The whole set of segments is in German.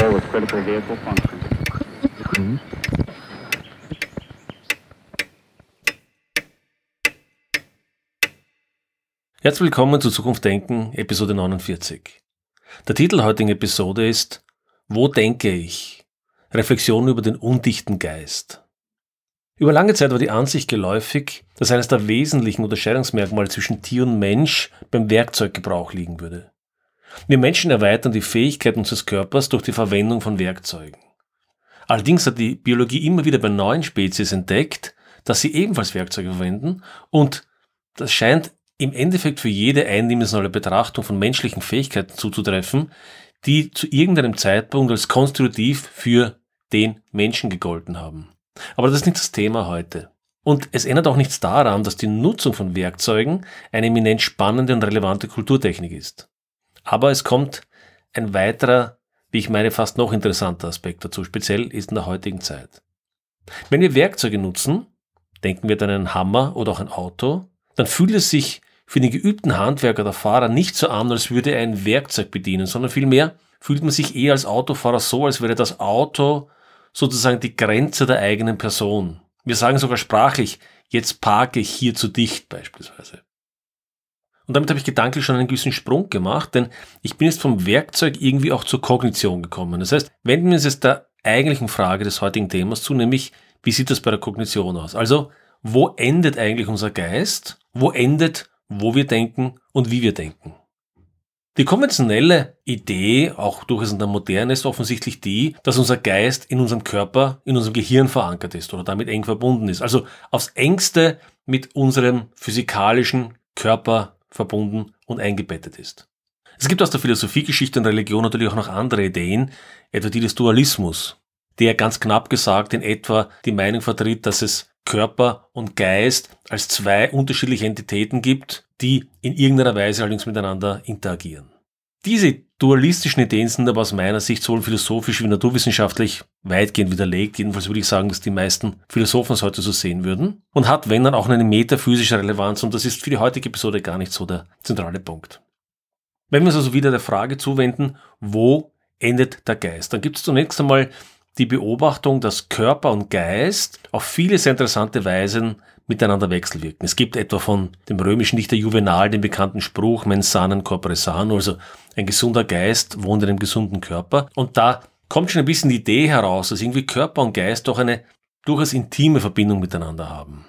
repair with critical vehicle function. Herzlich willkommen zu Zukunft Denken, Episode 49. Der Titel heutigen Episode ist Wo denke ich? Reflexion über den undichten Geist. Über lange Zeit war die Ansicht geläufig, dass eines der wesentlichen Unterscheidungsmerkmale zwischen Tier und Mensch beim Werkzeuggebrauch liegen würde. Wir Menschen erweitern die Fähigkeiten unseres Körpers durch die Verwendung von Werkzeugen. Allerdings hat die Biologie immer wieder bei neuen Spezies entdeckt, dass sie ebenfalls Werkzeuge verwenden und das scheint im Endeffekt für jede eindimensionale Betrachtung von menschlichen Fähigkeiten zuzutreffen, die zu irgendeinem Zeitpunkt als konstitutiv für den Menschen gegolten haben. Aber das ist nicht das Thema heute. Und es ändert auch nichts daran, dass die Nutzung von Werkzeugen eine eminent spannende und relevante Kulturtechnik ist. Aber es kommt ein weiterer, wie ich meine, fast noch interessanter Aspekt dazu, speziell ist in der heutigen Zeit. Wenn wir Werkzeuge nutzen, denken wir an einen Hammer oder auch ein Auto, dann fühlt es sich für den geübten Handwerker oder Fahrer nicht so an, als würde er ein Werkzeug bedienen, sondern vielmehr fühlt man sich eher als Autofahrer so, als wäre das Auto sozusagen die Grenze der eigenen Person. Wir sagen sogar sprachlich, jetzt parke ich hier zu dicht beispielsweise. Und damit habe ich gedanklich schon einen gewissen Sprung gemacht, denn ich bin jetzt vom Werkzeug irgendwie auch zur Kognition gekommen. Das heißt, wenden wir uns jetzt der eigentlichen Frage des heutigen Themas zu, nämlich, wie sieht das bei der Kognition aus? Also, wo endet eigentlich unser Geist? Wo endet wo wir denken und wie wir denken. Die konventionelle Idee, auch durchaus in der Moderne, ist offensichtlich die, dass unser Geist in unserem Körper, in unserem Gehirn verankert ist oder damit eng verbunden ist. Also aufs engste mit unserem physikalischen Körper verbunden und eingebettet ist. Es gibt aus der Philosophiegeschichte und Religion natürlich auch noch andere Ideen, etwa die des Dualismus, der ganz knapp gesagt in etwa die Meinung vertritt, dass es Körper und Geist als zwei unterschiedliche Entitäten gibt, die in irgendeiner Weise allerdings miteinander interagieren. Diese dualistischen Ideen sind aber aus meiner Sicht sowohl philosophisch wie naturwissenschaftlich weitgehend widerlegt. Jedenfalls würde ich sagen, dass die meisten Philosophen es heute so sehen würden. Und hat, wenn dann, auch eine metaphysische Relevanz. Und das ist für die heutige Episode gar nicht so der zentrale Punkt. Wenn wir uns also wieder der Frage zuwenden, wo endet der Geist? Dann gibt es zunächst einmal die Beobachtung, dass Körper und Geist auf viele sehr interessante Weisen miteinander wechselwirken. Es gibt etwa von dem römischen Dichter Juvenal den bekannten Spruch mens sanum corpore sano, also ein gesunder Geist wohnt in einem gesunden Körper. Und da kommt schon ein bisschen die Idee heraus, dass irgendwie Körper und Geist doch eine durchaus intime Verbindung miteinander haben.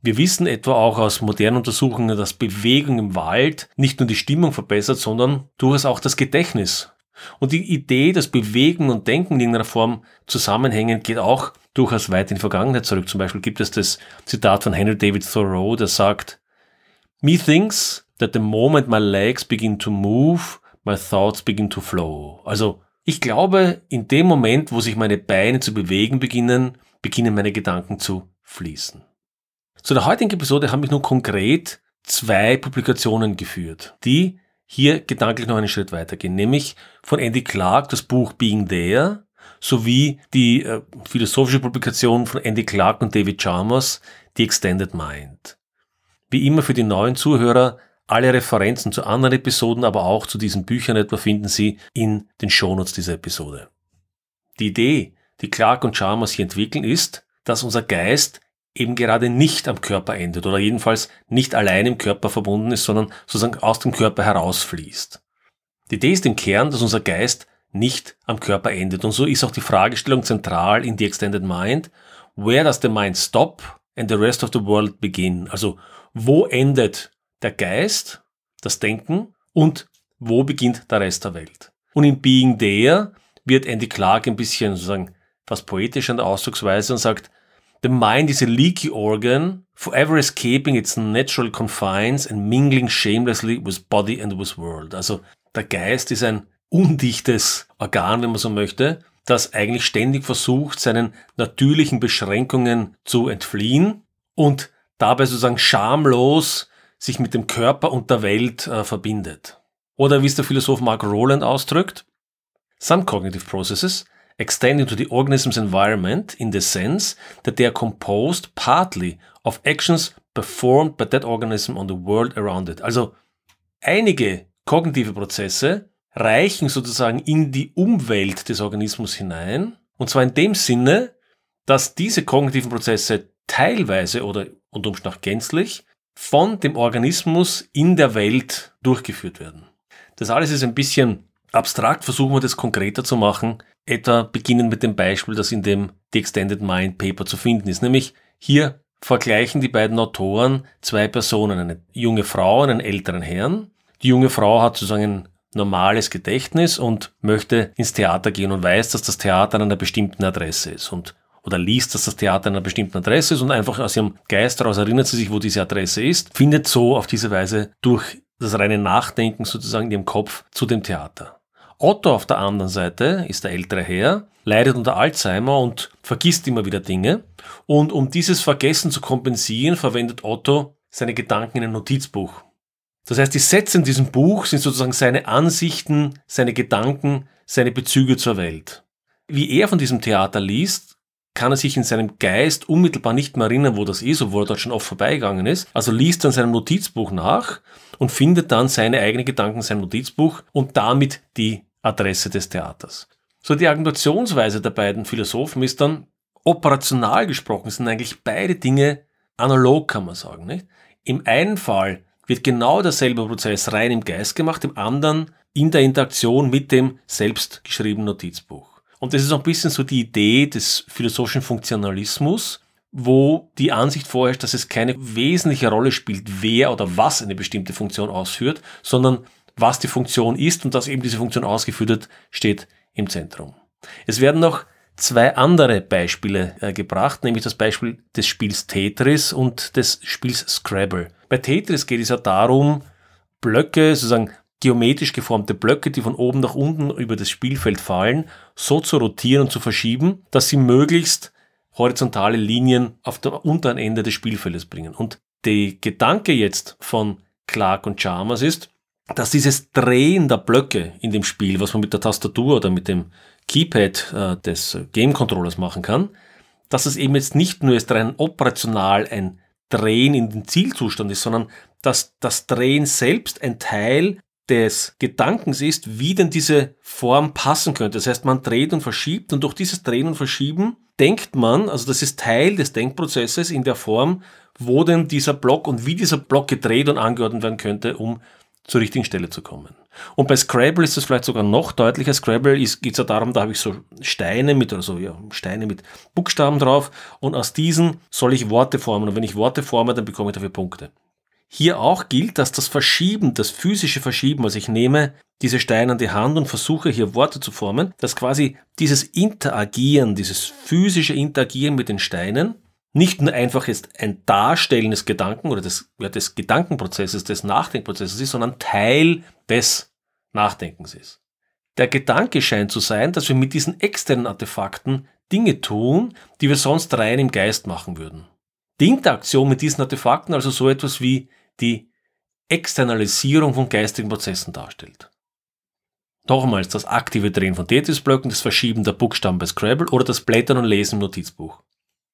Wir wissen etwa auch aus modernen Untersuchungen, dass Bewegung im Wald nicht nur die Stimmung verbessert, sondern durchaus auch das Gedächtnis und die Idee, dass Bewegen und Denken in irgendeiner Form zusammenhängen, geht auch durchaus weit in die Vergangenheit zurück. Zum Beispiel gibt es das Zitat von Henry David Thoreau, der sagt, Methinks that the moment my legs begin to move, my thoughts begin to flow. Also, ich glaube, in dem Moment, wo sich meine Beine zu bewegen beginnen, beginnen meine Gedanken zu fließen. Zu der heutigen Episode habe ich nun konkret zwei Publikationen geführt, die hier gedanklich noch einen Schritt weitergehen, nämlich von Andy Clark das Buch Being There sowie die äh, philosophische Publikation von Andy Clark und David Chalmers, The Extended Mind. Wie immer für die neuen Zuhörer, alle Referenzen zu anderen Episoden, aber auch zu diesen Büchern etwa finden Sie in den Shownotes dieser Episode. Die Idee, die Clark und Chalmers hier entwickeln, ist, dass unser Geist eben gerade nicht am Körper endet oder jedenfalls nicht allein im Körper verbunden ist, sondern sozusagen aus dem Körper herausfließt. Die Idee ist im Kern, dass unser Geist nicht am Körper endet. Und so ist auch die Fragestellung zentral in The Extended Mind. Where does the mind stop and the rest of the world begin? Also, wo endet der Geist, das Denken und wo beginnt der Rest der Welt? Und in Being There wird Andy Clark ein bisschen sozusagen fast poetisch an der Ausdrucksweise und sagt, The mind is a leaky organ, forever escaping its natural confines and mingling shamelessly with body and with world. Also der Geist ist ein undichtes Organ, wenn man so möchte, das eigentlich ständig versucht, seinen natürlichen Beschränkungen zu entfliehen und dabei sozusagen schamlos sich mit dem Körper und der Welt äh, verbindet. Oder wie es der Philosoph Mark Rowland ausdrückt, Some cognitive processes extend into the organism's environment in the sense that they are composed partly of actions performed by that organism on the world around it. Also einige kognitive Prozesse reichen sozusagen in die Umwelt des Organismus hinein. Und zwar in dem Sinne, dass diese kognitiven Prozesse teilweise oder unter Umständen auch gänzlich von dem Organismus in der Welt durchgeführt werden. Das alles ist ein bisschen abstrakt, versuchen wir das konkreter zu machen, etwa beginnen mit dem Beispiel, das in dem The Extended Mind Paper zu finden ist, nämlich hier vergleichen die beiden Autoren zwei Personen, eine junge Frau und einen älteren Herrn. Die junge Frau hat sozusagen ein normales Gedächtnis und möchte ins Theater gehen und weiß, dass das Theater an einer bestimmten Adresse ist und oder liest, dass das Theater an einer bestimmten Adresse ist und einfach aus ihrem Geist heraus erinnert sie sich, wo diese Adresse ist, findet so auf diese Weise durch das reine Nachdenken sozusagen in ihrem Kopf zu dem Theater. Otto auf der anderen Seite ist der ältere Herr, leidet unter Alzheimer und vergisst immer wieder Dinge. Und um dieses Vergessen zu kompensieren, verwendet Otto seine Gedanken in ein Notizbuch. Das heißt, die Sätze in diesem Buch sind sozusagen seine Ansichten, seine Gedanken, seine Bezüge zur Welt. Wie er von diesem Theater liest, kann er sich in seinem Geist unmittelbar nicht mehr erinnern, wo das ist, obwohl er dort schon oft vorbeigegangen ist. Also liest er in seinem Notizbuch nach und findet dann seine eigenen Gedanken in seinem Notizbuch und damit die Adresse des Theaters. So die Argumentationsweise der beiden Philosophen ist dann, operational gesprochen sind eigentlich beide Dinge analog, kann man sagen. Nicht? Im einen Fall wird genau derselbe Prozess rein im Geist gemacht, im anderen in der Interaktion mit dem selbst geschriebenen Notizbuch. Und das ist auch ein bisschen so die Idee des philosophischen Funktionalismus, wo die Ansicht vorherrscht, dass es keine wesentliche Rolle spielt, wer oder was eine bestimmte Funktion ausführt, sondern was die Funktion ist und dass eben diese Funktion ausgeführt wird, steht im Zentrum. Es werden noch zwei andere Beispiele äh, gebracht, nämlich das Beispiel des Spiels Tetris und des Spiels Scrabble. Bei Tetris geht es ja darum, Blöcke, sozusagen geometrisch geformte Blöcke, die von oben nach unten über das Spielfeld fallen, so zu rotieren und zu verschieben, dass sie möglichst horizontale Linien auf der unteren Ende des Spielfeldes bringen. Und der Gedanke jetzt von Clark und Chalmers ist, dass dieses Drehen der Blöcke in dem Spiel, was man mit der Tastatur oder mit dem Keypad äh, des Game Controllers machen kann, dass es eben jetzt nicht nur ist rein operational ein Drehen in den Zielzustand ist, sondern dass das Drehen selbst ein Teil des Gedankens ist, wie denn diese Form passen könnte. Das heißt, man dreht und verschiebt und durch dieses Drehen und Verschieben denkt man, also das ist Teil des Denkprozesses in der Form, wo denn dieser Block und wie dieser Block gedreht und angeordnet werden könnte, um zur richtigen Stelle zu kommen. Und bei Scrabble ist es vielleicht sogar noch deutlicher. Scrabble geht es ja darum, da habe ich so Steine mit, oder so, ja, Steine mit Buchstaben drauf und aus diesen soll ich Worte formen. Und wenn ich Worte forme, dann bekomme ich dafür Punkte. Hier auch gilt, dass das Verschieben, das physische Verschieben, also ich nehme diese Steine an die Hand und versuche hier Worte zu formen, dass quasi dieses Interagieren, dieses physische Interagieren mit den Steinen nicht nur einfach jetzt ein Darstellen des Gedanken oder des, ja, des Gedankenprozesses, des Nachdenkprozesses ist, sondern Teil des Nachdenkens ist. Der Gedanke scheint zu sein, dass wir mit diesen externen Artefakten Dinge tun, die wir sonst rein im Geist machen würden. Die Interaktion mit diesen Artefakten also so etwas wie die Externalisierung von geistigen Prozessen darstellt. Nochmals das aktive Drehen von Tetris-Blöcken, das Verschieben der Buchstaben bei Scrabble oder das Blättern und Lesen im Notizbuch.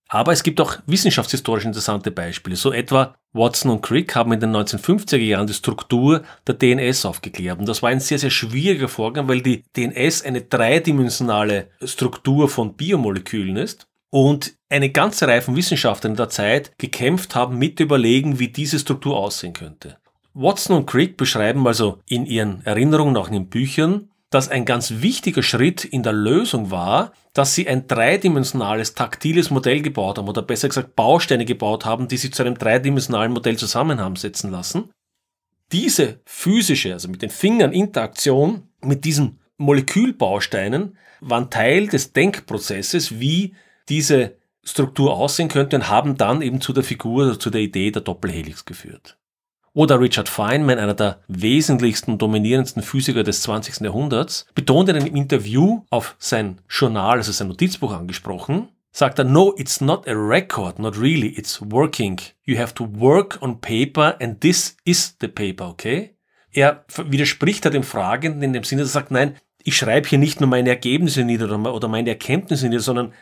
Aber es gibt auch wissenschaftshistorisch interessante Beispiele. So etwa Watson und Crick haben in den 1950er Jahren die Struktur der DNS aufgeklärt. Und das war ein sehr, sehr schwieriger Vorgang, weil die DNS eine dreidimensionale Struktur von Biomolekülen ist. Und eine ganze Reihe von Wissenschaftlern der Zeit gekämpft haben mit überlegen, wie diese Struktur aussehen könnte. Watson und Crick beschreiben also in ihren Erinnerungen, auch in den Büchern, dass ein ganz wichtiger Schritt in der Lösung war, dass sie ein dreidimensionales, taktiles Modell gebaut haben oder besser gesagt Bausteine gebaut haben, die sich zu einem dreidimensionalen Modell zusammen haben setzen lassen. Diese physische, also mit den Fingern Interaktion mit diesen Molekülbausteinen waren Teil des Denkprozesses, wie diese Struktur aussehen könnte und haben dann eben zu der Figur, zu der Idee der Doppelhelix geführt. Oder Richard Feynman, einer der wesentlichsten und dominierendsten Physiker des 20. Jahrhunderts, betont in einem Interview auf sein Journal, also sein Notizbuch angesprochen, sagt er, no, it's not a record, not really, it's working. You have to work on paper and this is the paper, okay? Er widerspricht da dem Fragenden in dem Sinne, dass er sagt, nein, ich schreibe hier nicht nur meine Ergebnisse nieder oder meine Erkenntnisse nieder, sondern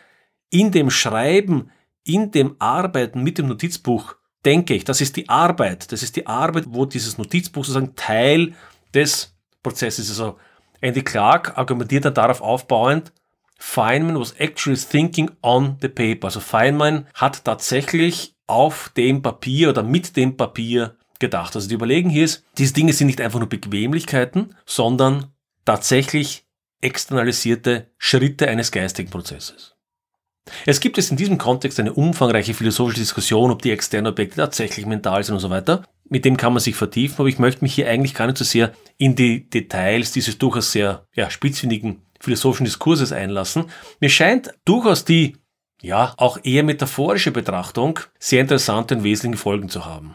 in dem Schreiben, in dem Arbeiten mit dem Notizbuch denke ich, das ist die Arbeit. Das ist die Arbeit, wo dieses Notizbuch sozusagen Teil des Prozesses ist. Also Andy Clark argumentiert dann darauf aufbauend, Feynman was actually thinking on the paper. Also Feynman hat tatsächlich auf dem Papier oder mit dem Papier gedacht. Also die Überlegen hier ist, diese Dinge sind nicht einfach nur Bequemlichkeiten, sondern tatsächlich externalisierte Schritte eines geistigen Prozesses. Es gibt es in diesem Kontext eine umfangreiche philosophische Diskussion, ob die externen Objekte tatsächlich mental sind und so weiter. Mit dem kann man sich vertiefen, aber ich möchte mich hier eigentlich gar nicht so sehr in die Details dieses durchaus sehr ja, spitzfindigen philosophischen Diskurses einlassen. Mir scheint durchaus die, ja, auch eher metaphorische Betrachtung sehr interessante und wesentliche Folgen zu haben.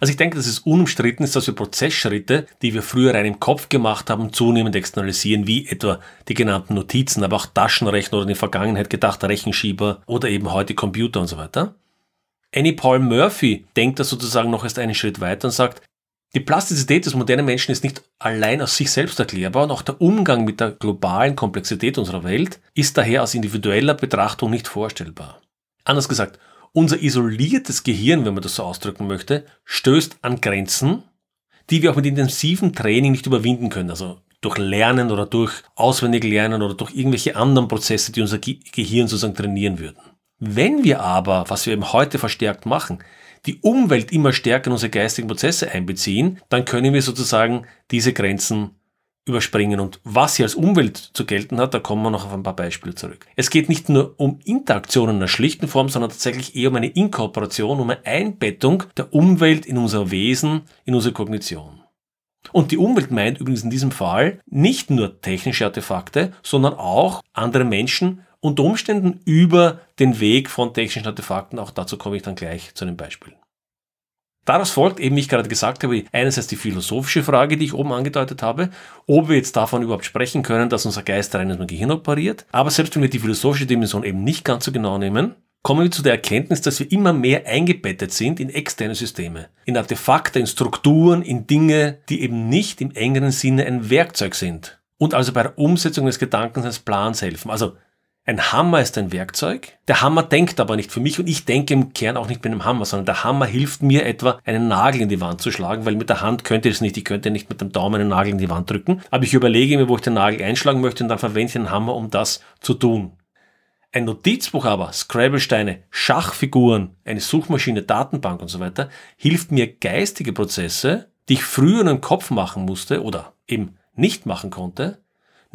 Also ich denke, dass es unumstritten ist, dass wir Prozessschritte, die wir früher rein im Kopf gemacht haben, zunehmend externalisieren, wie etwa die genannten Notizen, aber auch Taschenrechner oder in der Vergangenheit gedachter Rechenschieber oder eben heute Computer und so weiter. Annie Paul Murphy denkt da sozusagen noch erst einen Schritt weiter und sagt, die Plastizität des modernen Menschen ist nicht allein aus sich selbst erklärbar und auch der Umgang mit der globalen Komplexität unserer Welt ist daher aus individueller Betrachtung nicht vorstellbar. Anders gesagt, unser isoliertes Gehirn, wenn man das so ausdrücken möchte, stößt an Grenzen, die wir auch mit intensivem Training nicht überwinden können. Also durch Lernen oder durch auswendig Lernen oder durch irgendwelche anderen Prozesse, die unser Gehirn sozusagen trainieren würden. Wenn wir aber, was wir eben heute verstärkt machen, die Umwelt immer stärker in unsere geistigen Prozesse einbeziehen, dann können wir sozusagen diese Grenzen überspringen. Und was hier als Umwelt zu gelten hat, da kommen wir noch auf ein paar Beispiele zurück. Es geht nicht nur um Interaktionen in einer schlichten Form, sondern tatsächlich eher um eine Inkorporation, um eine Einbettung der Umwelt in unser Wesen, in unsere Kognition. Und die Umwelt meint übrigens in diesem Fall nicht nur technische Artefakte, sondern auch andere Menschen unter Umständen über den Weg von technischen Artefakten. Auch dazu komme ich dann gleich zu einem Beispiel. Daraus folgt eben, wie ich gerade gesagt habe, einerseits die philosophische Frage, die ich oben angedeutet habe, ob wir jetzt davon überhaupt sprechen können, dass unser Geist rein in Gehirn operiert. Aber selbst wenn wir die philosophische Dimension eben nicht ganz so genau nehmen, kommen wir zu der Erkenntnis, dass wir immer mehr eingebettet sind in externe Systeme, in Artefakte, in Strukturen, in Dinge, die eben nicht im engeren Sinne ein Werkzeug sind und also bei der Umsetzung des Gedankens des Plans helfen. Also ein Hammer ist ein Werkzeug. Der Hammer denkt aber nicht für mich und ich denke im Kern auch nicht mit einem Hammer, sondern der Hammer hilft mir etwa, einen Nagel in die Wand zu schlagen, weil mit der Hand könnte ich es nicht. Ich könnte nicht mit dem Daumen einen Nagel in die Wand drücken. Aber ich überlege mir, wo ich den Nagel einschlagen möchte und dann verwende ich den Hammer, um das zu tun. Ein Notizbuch aber, Scrabblesteine, Schachfiguren, eine Suchmaschine, Datenbank und so weiter, hilft mir geistige Prozesse, die ich früher im Kopf machen musste oder eben nicht machen konnte,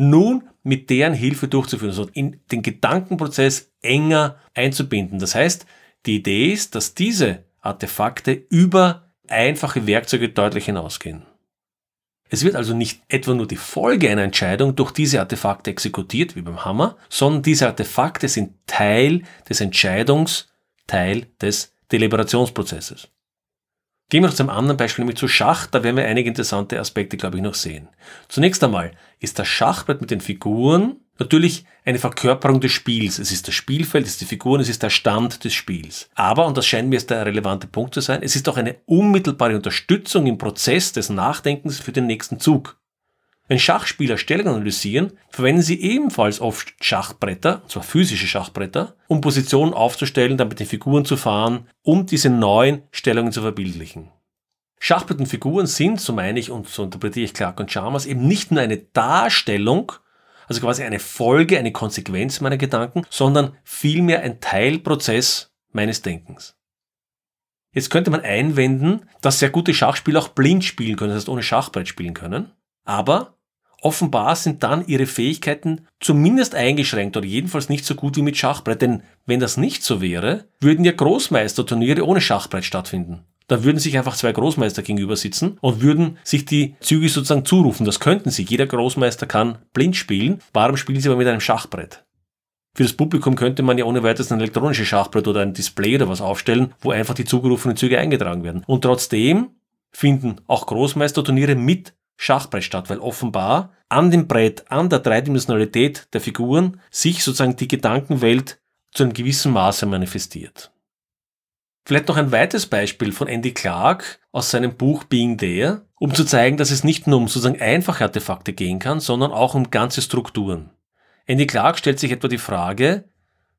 nun mit deren Hilfe durchzuführen, also in den Gedankenprozess enger einzubinden. Das heißt, die Idee ist, dass diese Artefakte über einfache Werkzeuge deutlich hinausgehen. Es wird also nicht etwa nur die Folge einer Entscheidung durch diese Artefakte exekutiert, wie beim Hammer, sondern diese Artefakte sind Teil des Entscheidungs, Teil des Deliberationsprozesses. Gehen wir noch zum anderen Beispiel, nämlich zu Schach. Da werden wir einige interessante Aspekte, glaube ich, noch sehen. Zunächst einmal ist das Schachbrett mit den Figuren natürlich eine Verkörperung des Spiels. Es ist das Spielfeld, es ist die Figuren, es ist der Stand des Spiels. Aber, und das scheint mir jetzt der relevante Punkt zu sein, es ist auch eine unmittelbare Unterstützung im Prozess des Nachdenkens für den nächsten Zug. Wenn Schachspieler Stellungen analysieren, verwenden sie ebenfalls oft Schachbretter, und zwar physische Schachbretter, um Positionen aufzustellen, dann mit den Figuren zu fahren, um diese neuen Stellungen zu verbildlichen. Schachbrett und Figuren sind, so meine ich und so interpretiere ich Clark und Chalmers, eben nicht nur eine Darstellung, also quasi eine Folge, eine Konsequenz meiner Gedanken, sondern vielmehr ein Teilprozess meines Denkens. Jetzt könnte man einwenden, dass sehr gute Schachspieler auch blind spielen können, das heißt ohne Schachbrett spielen können. Aber offenbar sind dann ihre Fähigkeiten zumindest eingeschränkt oder jedenfalls nicht so gut wie mit Schachbrett. Denn wenn das nicht so wäre, würden ja Großmeisterturniere ohne Schachbrett stattfinden. Da würden sich einfach zwei Großmeister gegenüber sitzen und würden sich die Züge sozusagen zurufen. Das könnten sie. Jeder Großmeister kann blind spielen. Warum spielen sie aber mit einem Schachbrett? Für das Publikum könnte man ja ohne weiteres ein elektronisches Schachbrett oder ein Display oder was aufstellen, wo einfach die zugerufenen Züge eingetragen werden. Und trotzdem finden auch Großmeisterturniere mit Schachbrett statt, weil offenbar an dem Brett, an der Dreidimensionalität der Figuren sich sozusagen die Gedankenwelt zu einem gewissen Maße manifestiert. Vielleicht noch ein weiteres Beispiel von Andy Clark aus seinem Buch Being There, um zu zeigen, dass es nicht nur um sozusagen einfache Artefakte gehen kann, sondern auch um ganze Strukturen. Andy Clark stellt sich etwa die Frage,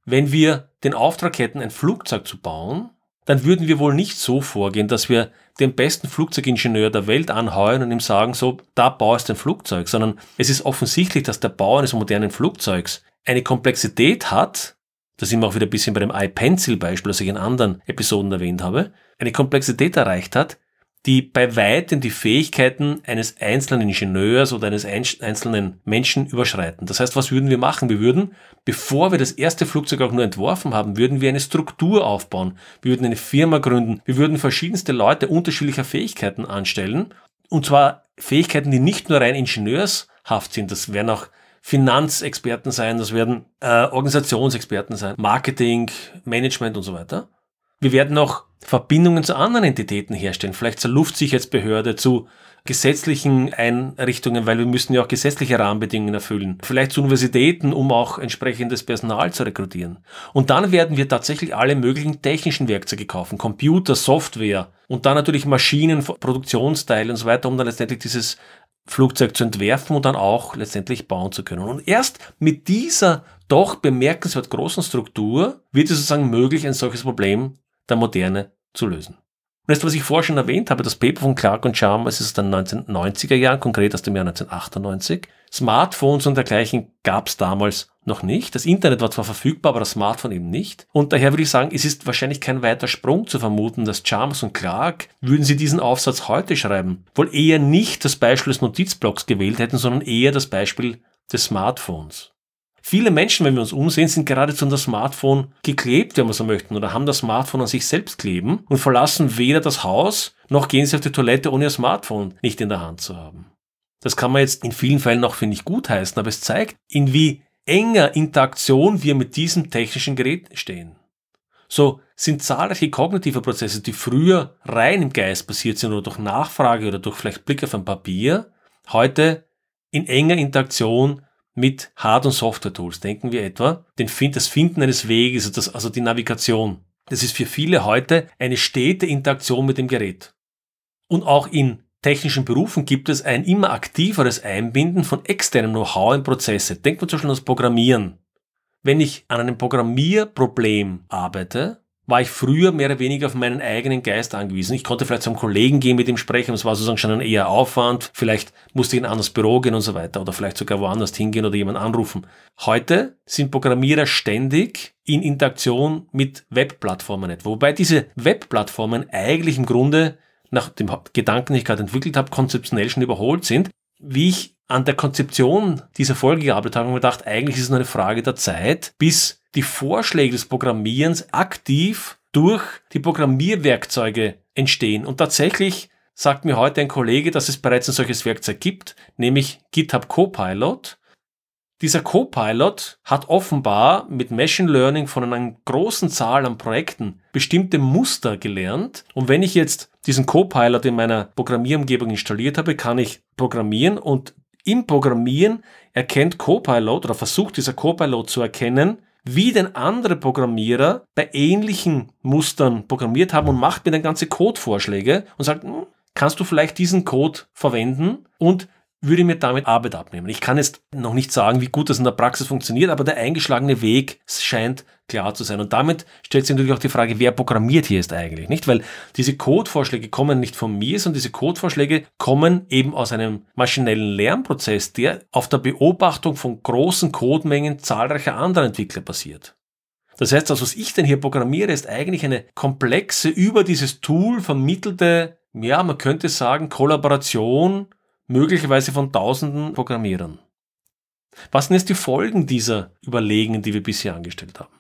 wenn wir den Auftrag hätten, ein Flugzeug zu bauen, dann würden wir wohl nicht so vorgehen, dass wir den besten Flugzeugingenieur der Welt anheuern und ihm sagen, so, da baust ein Flugzeug, sondern es ist offensichtlich, dass der Bau eines modernen Flugzeugs eine Komplexität hat, da sind wir auch wieder ein bisschen bei dem iPencil-Beispiel, das ich in anderen Episoden erwähnt habe, eine Komplexität erreicht hat, die bei weitem die Fähigkeiten eines einzelnen Ingenieurs oder eines einzelnen Menschen überschreiten. Das heißt, was würden wir machen? Wir würden, bevor wir das erste Flugzeug auch nur entworfen haben, würden wir eine Struktur aufbauen. Wir würden eine Firma gründen. Wir würden verschiedenste Leute unterschiedlicher Fähigkeiten anstellen. Und zwar Fähigkeiten, die nicht nur rein ingenieurshaft sind. Das wären auch Finanzexperten sein, das werden äh, Organisationsexperten sein, Marketing, Management und so weiter. Wir werden auch Verbindungen zu anderen Entitäten herstellen, vielleicht zur Luftsicherheitsbehörde, zu gesetzlichen Einrichtungen, weil wir müssen ja auch gesetzliche Rahmenbedingungen erfüllen. Vielleicht zu Universitäten, um auch entsprechendes Personal zu rekrutieren. Und dann werden wir tatsächlich alle möglichen technischen Werkzeuge kaufen, Computer, Software und dann natürlich Maschinen, Produktionsteile und so weiter, um dann letztendlich dieses Flugzeug zu entwerfen und dann auch letztendlich bauen zu können. Und erst mit dieser doch bemerkenswert großen Struktur wird es sozusagen möglich, ein solches Problem der Moderne zu lösen. Und das, was ich vorher schon erwähnt habe, das Paper von Clark und Chalmers ist aus den 1990er Jahren, konkret aus dem Jahr 1998. Smartphones und dergleichen gab es damals noch nicht. Das Internet war zwar verfügbar, aber das Smartphone eben nicht. Und daher würde ich sagen, es ist wahrscheinlich kein weiter Sprung zu vermuten, dass Chalmers und Clark, würden sie diesen Aufsatz heute schreiben, wohl eher nicht das Beispiel des Notizblocks gewählt hätten, sondern eher das Beispiel des Smartphones. Viele Menschen, wenn wir uns umsehen, sind geradezu an das Smartphone geklebt, wenn wir so möchten, oder haben das Smartphone an sich selbst kleben und verlassen weder das Haus, noch gehen sie auf die Toilette, ohne ihr Smartphone nicht in der Hand zu haben. Das kann man jetzt in vielen Fällen auch, finde ich, gut heißen, aber es zeigt, in wie enger Interaktion wir mit diesem technischen Gerät stehen. So sind zahlreiche kognitive Prozesse, die früher rein im Geist passiert sind oder durch Nachfrage oder durch vielleicht Blick auf ein Papier, heute in enger Interaktion mit Hard- und Software-Tools. Denken wir etwa den, das Finden eines Weges, also, das, also die Navigation. Das ist für viele heute eine stete Interaktion mit dem Gerät. Und auch in technischen Berufen gibt es ein immer aktiveres Einbinden von externem Know-how in Prozesse. Denkt man zum Beispiel an das Programmieren. Wenn ich an einem Programmierproblem arbeite, war ich früher mehr oder weniger auf meinen eigenen Geist angewiesen. Ich konnte vielleicht zum Kollegen gehen, mit ihm sprechen, es war sozusagen schon ein eher Aufwand. Vielleicht musste ich in ein anderes Büro gehen und so weiter oder vielleicht sogar woanders hingehen oder jemanden anrufen. Heute sind Programmierer ständig in Interaktion mit Webplattformen etwa. Wobei diese Webplattformen eigentlich im Grunde nach dem Gedanken, den ich gerade entwickelt habe, konzeptionell schon überholt sind. Wie ich an der Konzeption dieser Folge gearbeitet habe, habe ich mir gedacht, eigentlich ist es nur eine Frage der Zeit, bis die Vorschläge des Programmierens aktiv durch die Programmierwerkzeuge entstehen. Und tatsächlich sagt mir heute ein Kollege, dass es bereits ein solches Werkzeug gibt, nämlich GitHub Copilot. Dieser Copilot hat offenbar mit Machine Learning von einer großen Zahl an Projekten bestimmte Muster gelernt. Und wenn ich jetzt diesen Copilot in meiner Programmierumgebung installiert habe, kann ich programmieren und im Programmieren erkennt Copilot oder versucht dieser Copilot zu erkennen, wie denn andere Programmierer bei ähnlichen Mustern programmiert haben und macht mir dann ganze Codevorschläge und sagt, hm, kannst du vielleicht diesen Code verwenden? Und würde mir damit Arbeit abnehmen. Ich kann jetzt noch nicht sagen, wie gut das in der Praxis funktioniert, aber der eingeschlagene Weg scheint klar zu sein. Und damit stellt sich natürlich auch die Frage, wer programmiert hier ist eigentlich, nicht? Weil diese Codevorschläge kommen nicht von mir, sondern diese Codevorschläge kommen eben aus einem maschinellen Lernprozess, der auf der Beobachtung von großen Codemengen zahlreicher anderer Entwickler basiert. Das heißt, das, was ich denn hier programmiere, ist eigentlich eine komplexe, über dieses Tool vermittelte, ja, man könnte sagen, Kollaboration möglicherweise von tausenden Programmierern. Was sind jetzt die Folgen dieser Überlegungen, die wir bisher angestellt haben?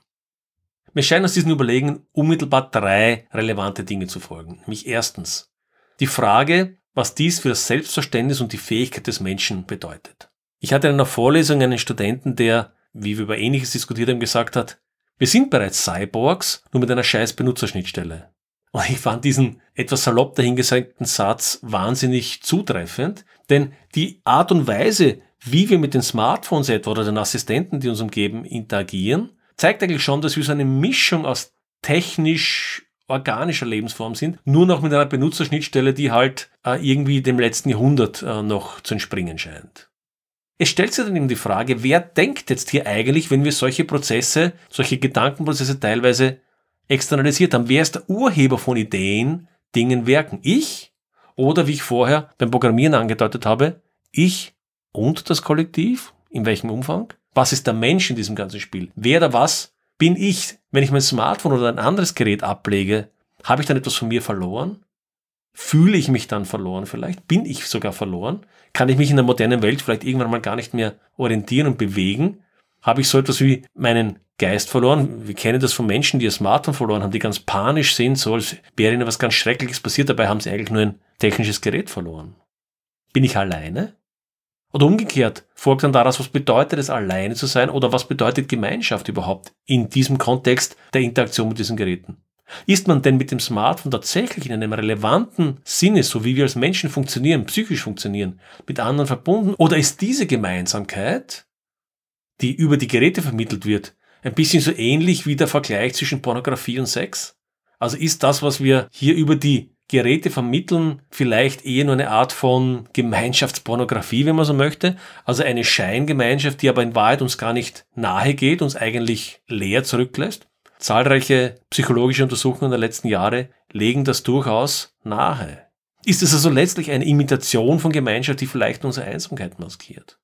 Mir scheinen aus diesen Überlegungen unmittelbar drei relevante Dinge zu folgen. Nämlich erstens die Frage, was dies für das Selbstverständnis und die Fähigkeit des Menschen bedeutet. Ich hatte in einer Vorlesung einen Studenten, der, wie wir über Ähnliches diskutiert haben, gesagt hat, wir sind bereits Cyborgs, nur mit einer scheiß Benutzerschnittstelle. Und ich fand diesen etwas salopp dahingesagten Satz wahnsinnig zutreffend, denn die Art und Weise, wie wir mit den Smartphones etwa oder den Assistenten, die uns umgeben, interagieren, zeigt eigentlich schon, dass wir so eine Mischung aus technisch organischer Lebensform sind, nur noch mit einer Benutzerschnittstelle, die halt äh, irgendwie dem letzten Jahrhundert äh, noch zu entspringen scheint. Es stellt sich dann eben die Frage, wer denkt jetzt hier eigentlich, wenn wir solche Prozesse, solche Gedankenprozesse teilweise externalisiert haben. Wer ist der Urheber von Ideen, Dingen, Werken? Ich? Oder wie ich vorher beim Programmieren angedeutet habe, ich und das Kollektiv? In welchem Umfang? Was ist der Mensch in diesem ganzen Spiel? Wer da was bin ich? Wenn ich mein Smartphone oder ein anderes Gerät ablege, habe ich dann etwas von mir verloren? Fühle ich mich dann verloren vielleicht? Bin ich sogar verloren? Kann ich mich in der modernen Welt vielleicht irgendwann mal gar nicht mehr orientieren und bewegen? Habe ich so etwas wie meinen Geist verloren? Wir kennen das von Menschen, die ihr Smartphone verloren haben, die ganz panisch sind, so als wäre ihnen was ganz Schreckliches passiert. Dabei haben sie eigentlich nur ein technisches Gerät verloren. Bin ich alleine? Oder umgekehrt, folgt dann daraus, was bedeutet es, alleine zu sein oder was bedeutet Gemeinschaft überhaupt in diesem Kontext der Interaktion mit diesen Geräten? Ist man denn mit dem Smartphone tatsächlich in einem relevanten Sinne, so wie wir als Menschen funktionieren, psychisch funktionieren, mit anderen verbunden? Oder ist diese Gemeinsamkeit, die über die Geräte vermittelt wird, ein bisschen so ähnlich wie der Vergleich zwischen Pornografie und Sex? Also ist das, was wir hier über die Geräte vermitteln, vielleicht eher nur eine Art von Gemeinschaftspornografie, wenn man so möchte. Also eine Scheingemeinschaft, die aber in Wahrheit uns gar nicht nahe geht, uns eigentlich leer zurücklässt. Zahlreiche psychologische Untersuchungen der letzten Jahre legen das durchaus nahe. Ist es also letztlich eine Imitation von Gemeinschaft, die vielleicht unsere Einsamkeit maskiert?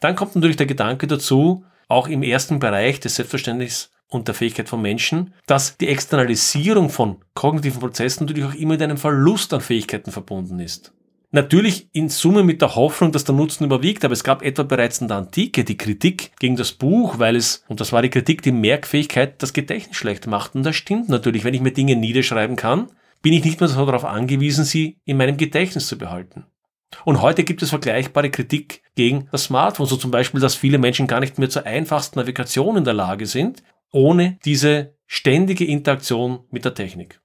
Dann kommt natürlich der Gedanke dazu, auch im ersten Bereich des Selbstverständnisses und der Fähigkeit von Menschen, dass die Externalisierung von kognitiven Prozessen natürlich auch immer mit einem Verlust an Fähigkeiten verbunden ist. Natürlich in Summe mit der Hoffnung, dass der Nutzen überwiegt, aber es gab etwa bereits in der Antike die Kritik gegen das Buch, weil es, und das war die Kritik, die Merkfähigkeit das Gedächtnis schlecht macht. Und das stimmt natürlich, wenn ich mir Dinge niederschreiben kann, bin ich nicht mehr so darauf angewiesen, sie in meinem Gedächtnis zu behalten. Und heute gibt es vergleichbare Kritik gegen das Smartphone, so zum Beispiel, dass viele Menschen gar nicht mehr zur einfachsten Navigation in der Lage sind, ohne diese ständige Interaktion mit der Technik.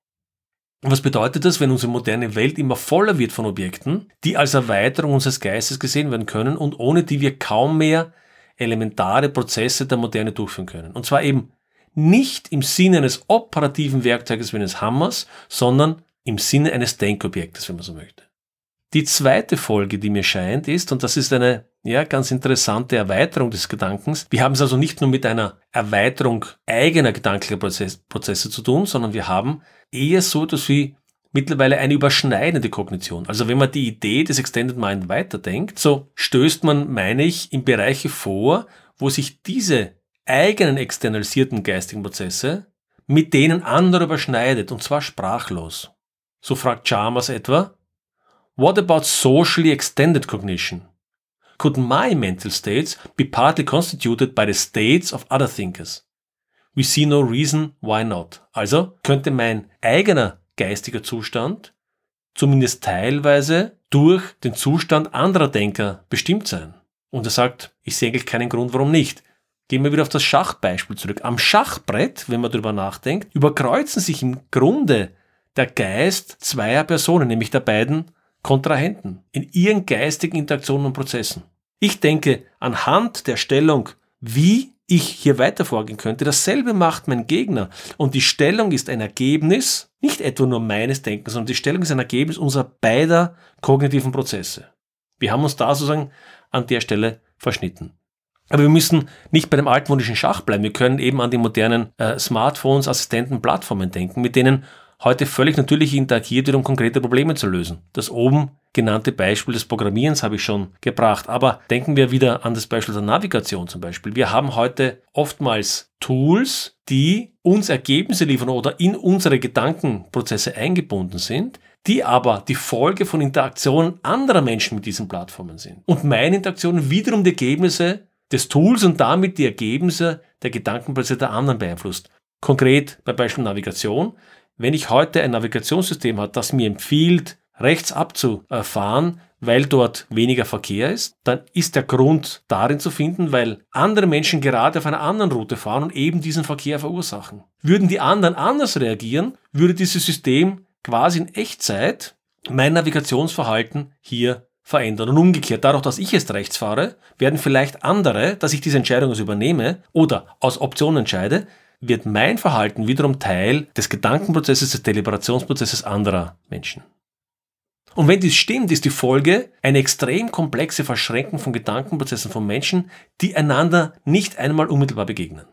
Und was bedeutet das, wenn unsere moderne Welt immer voller wird von Objekten, die als Erweiterung unseres Geistes gesehen werden können und ohne die wir kaum mehr elementare Prozesse der Moderne durchführen können? Und zwar eben nicht im Sinne eines operativen Werkzeuges wie eines Hammers, sondern im Sinne eines Denkobjektes, wenn man so möchte. Die zweite Folge, die mir scheint, ist, und das ist eine ja, ganz interessante Erweiterung des Gedankens. Wir haben es also nicht nur mit einer Erweiterung eigener gedanklicher Prozess, Prozesse zu tun, sondern wir haben eher so etwas wie mittlerweile eine überschneidende Kognition. Also wenn man die Idee des Extended Mind weiterdenkt, so stößt man, meine ich, in Bereiche vor, wo sich diese eigenen externalisierten geistigen Prozesse mit denen anderer überschneidet, und zwar sprachlos. So fragt Chalmers etwa, What about socially extended cognition? Could my mental states be partly constituted by the states of other thinkers? We see no reason why not. Also könnte mein eigener geistiger Zustand zumindest teilweise durch den Zustand anderer Denker bestimmt sein. Und er sagt, ich sehe eigentlich keinen Grund, warum nicht. Gehen wir wieder auf das Schachbeispiel zurück. Am Schachbrett, wenn man darüber nachdenkt, überkreuzen sich im Grunde der Geist zweier Personen, nämlich der beiden Kontrahenten in ihren geistigen Interaktionen und Prozessen. Ich denke, anhand der Stellung, wie ich hier weiter vorgehen könnte, dasselbe macht mein Gegner. Und die Stellung ist ein Ergebnis, nicht etwa nur meines Denkens, sondern die Stellung ist ein Ergebnis unserer beider kognitiven Prozesse. Wir haben uns da sozusagen an der Stelle verschnitten. Aber wir müssen nicht bei dem altmodischen Schach bleiben. Wir können eben an die modernen äh, Smartphones, Assistenten, Plattformen denken, mit denen heute völlig natürlich interagiert wird, um konkrete Probleme zu lösen. Das oben genannte Beispiel des Programmierens habe ich schon gebracht. Aber denken wir wieder an das Beispiel der Navigation zum Beispiel. Wir haben heute oftmals Tools, die uns Ergebnisse liefern oder in unsere Gedankenprozesse eingebunden sind, die aber die Folge von Interaktionen anderer Menschen mit diesen Plattformen sind. Und meine Interaktionen wiederum die Ergebnisse des Tools und damit die Ergebnisse der Gedankenprozesse der anderen beeinflusst. Konkret bei Beispiel Navigation wenn ich heute ein Navigationssystem habe, das mir empfiehlt, rechts abzufahren, weil dort weniger Verkehr ist, dann ist der Grund darin zu finden, weil andere Menschen gerade auf einer anderen Route fahren und eben diesen Verkehr verursachen. Würden die anderen anders reagieren, würde dieses System quasi in Echtzeit mein Navigationsverhalten hier verändern. Und umgekehrt, dadurch, dass ich jetzt rechts fahre, werden vielleicht andere, dass ich diese Entscheidung übernehme oder aus Optionen entscheide, wird mein Verhalten wiederum Teil des Gedankenprozesses, des Deliberationsprozesses anderer Menschen. Und wenn dies stimmt, ist die Folge eine extrem komplexe Verschränkung von Gedankenprozessen von Menschen, die einander nicht einmal unmittelbar begegnen.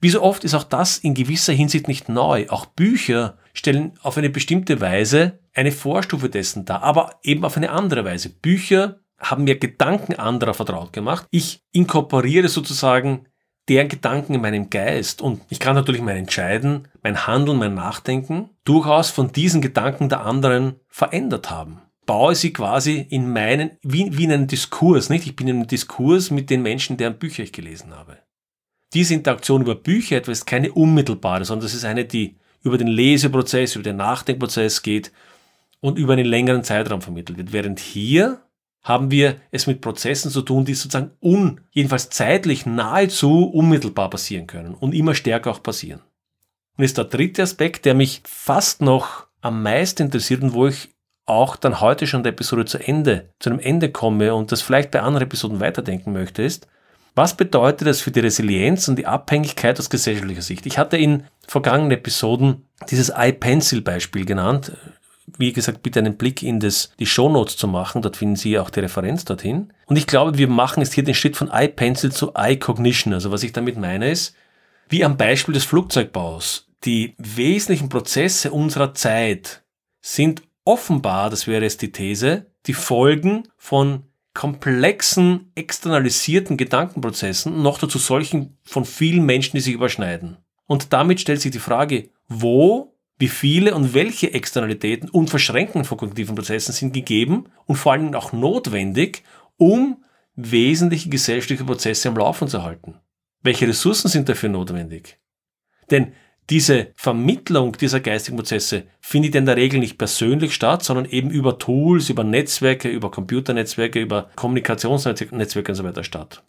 Wie so oft ist auch das in gewisser Hinsicht nicht neu. Auch Bücher stellen auf eine bestimmte Weise eine Vorstufe dessen dar, aber eben auf eine andere Weise. Bücher haben mir Gedanken anderer vertraut gemacht. Ich inkorporiere sozusagen deren Gedanken in meinem Geist und ich kann natürlich mein Entscheiden, mein Handeln, mein Nachdenken durchaus von diesen Gedanken der anderen verändert haben. Baue sie quasi in meinen, wie, wie in einen Diskurs, nicht? Ich bin in einem Diskurs mit den Menschen, deren Bücher ich gelesen habe diese Interaktion über Bücher etwa ist keine unmittelbare, sondern das ist eine, die über den Leseprozess, über den Nachdenkprozess geht und über einen längeren Zeitraum vermittelt wird. Während hier haben wir es mit Prozessen zu tun, die sozusagen un, jedenfalls zeitlich nahezu unmittelbar passieren können und immer stärker auch passieren. Und ist der dritte Aspekt, der mich fast noch am meisten interessiert und wo ich auch dann heute schon der Episode zu Ende, zu einem Ende komme und das vielleicht bei anderen Episoden weiterdenken möchte, ist, was bedeutet das für die Resilienz und die Abhängigkeit aus gesellschaftlicher Sicht? Ich hatte in vergangenen Episoden dieses iPencil-Beispiel genannt. Wie gesagt, bitte einen Blick in das, die Shownotes zu machen. Dort finden Sie auch die Referenz dorthin. Und ich glaube, wir machen jetzt hier den Schritt von iPencil zu iCognition. Also was ich damit meine ist, wie am Beispiel des Flugzeugbaus. Die wesentlichen Prozesse unserer Zeit sind offenbar, das wäre jetzt die These, die Folgen von komplexen, externalisierten Gedankenprozessen, noch dazu solchen von vielen Menschen, die sich überschneiden. Und damit stellt sich die Frage, wo, wie viele und welche Externalitäten und Verschränkungen von kognitiven Prozessen sind gegeben und vor allem auch notwendig, um wesentliche gesellschaftliche Prozesse am Laufen zu halten. Welche Ressourcen sind dafür notwendig? Denn diese Vermittlung dieser geistigen Prozesse findet in der Regel nicht persönlich statt, sondern eben über Tools, über Netzwerke, über Computernetzwerke, über Kommunikationsnetzwerke und so weiter statt.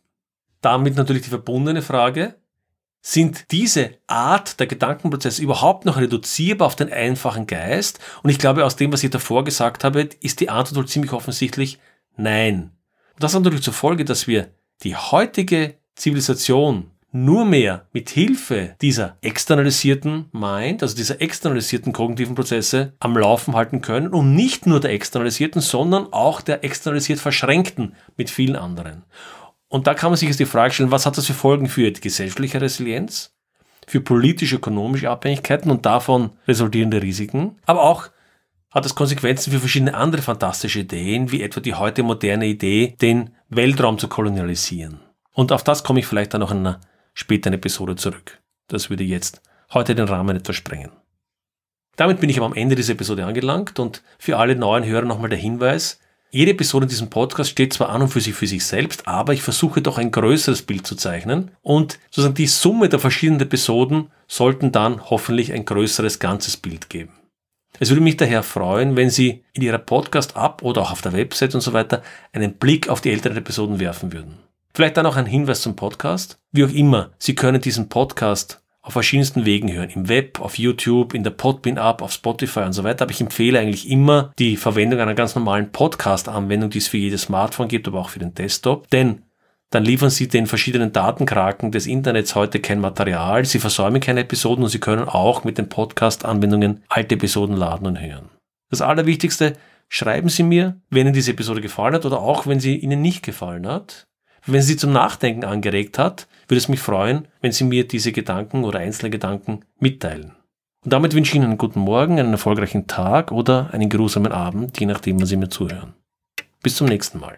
Damit natürlich die verbundene Frage, sind diese Art der Gedankenprozesse überhaupt noch reduzierbar auf den einfachen Geist? Und ich glaube, aus dem, was ich davor gesagt habe, ist die Antwort ziemlich offensichtlich nein. Und das hat natürlich zur Folge, dass wir die heutige Zivilisation nur mehr mit Hilfe dieser externalisierten Mind, also dieser externalisierten kognitiven Prozesse am Laufen halten können und nicht nur der externalisierten, sondern auch der externalisiert verschränkten mit vielen anderen. Und da kann man sich jetzt die Frage stellen, was hat das für Folgen für die gesellschaftliche Resilienz, für politisch-ökonomische Abhängigkeiten und davon resultierende Risiken, aber auch hat es Konsequenzen für verschiedene andere fantastische Ideen, wie etwa die heute moderne Idee, den Weltraum zu kolonialisieren. Und auf das komme ich vielleicht dann noch in einer später in Episode zurück. Das würde jetzt heute den Rahmen etwas sprengen. Damit bin ich aber am Ende dieser Episode angelangt und für alle neuen Hörer nochmal der Hinweis, jede Episode in diesem Podcast steht zwar an und für sich für sich selbst, aber ich versuche doch ein größeres Bild zu zeichnen und sozusagen die Summe der verschiedenen Episoden sollten dann hoffentlich ein größeres ganzes Bild geben. Es würde mich daher freuen, wenn Sie in Ihrer Podcast-App oder auch auf der Website und so weiter einen Blick auf die älteren Episoden werfen würden. Vielleicht dann auch ein Hinweis zum Podcast. Wie auch immer, Sie können diesen Podcast auf verschiedensten Wegen hören. Im Web, auf YouTube, in der Podbean-App, auf Spotify und so weiter. Aber ich empfehle eigentlich immer die Verwendung einer ganz normalen Podcast-Anwendung, die es für jedes Smartphone gibt, aber auch für den Desktop. Denn dann liefern Sie den verschiedenen Datenkraken des Internets heute kein Material, Sie versäumen keine Episoden und Sie können auch mit den Podcast-Anwendungen alte Episoden laden und hören. Das Allerwichtigste, schreiben Sie mir, wenn Ihnen diese Episode gefallen hat oder auch wenn sie Ihnen nicht gefallen hat. Wenn sie zum Nachdenken angeregt hat, würde es mich freuen, wenn Sie mir diese Gedanken oder einzelne Gedanken mitteilen. Und damit wünsche ich Ihnen einen guten Morgen, einen erfolgreichen Tag oder einen geruhsamen Abend, je nachdem, wann Sie mir zuhören. Bis zum nächsten Mal.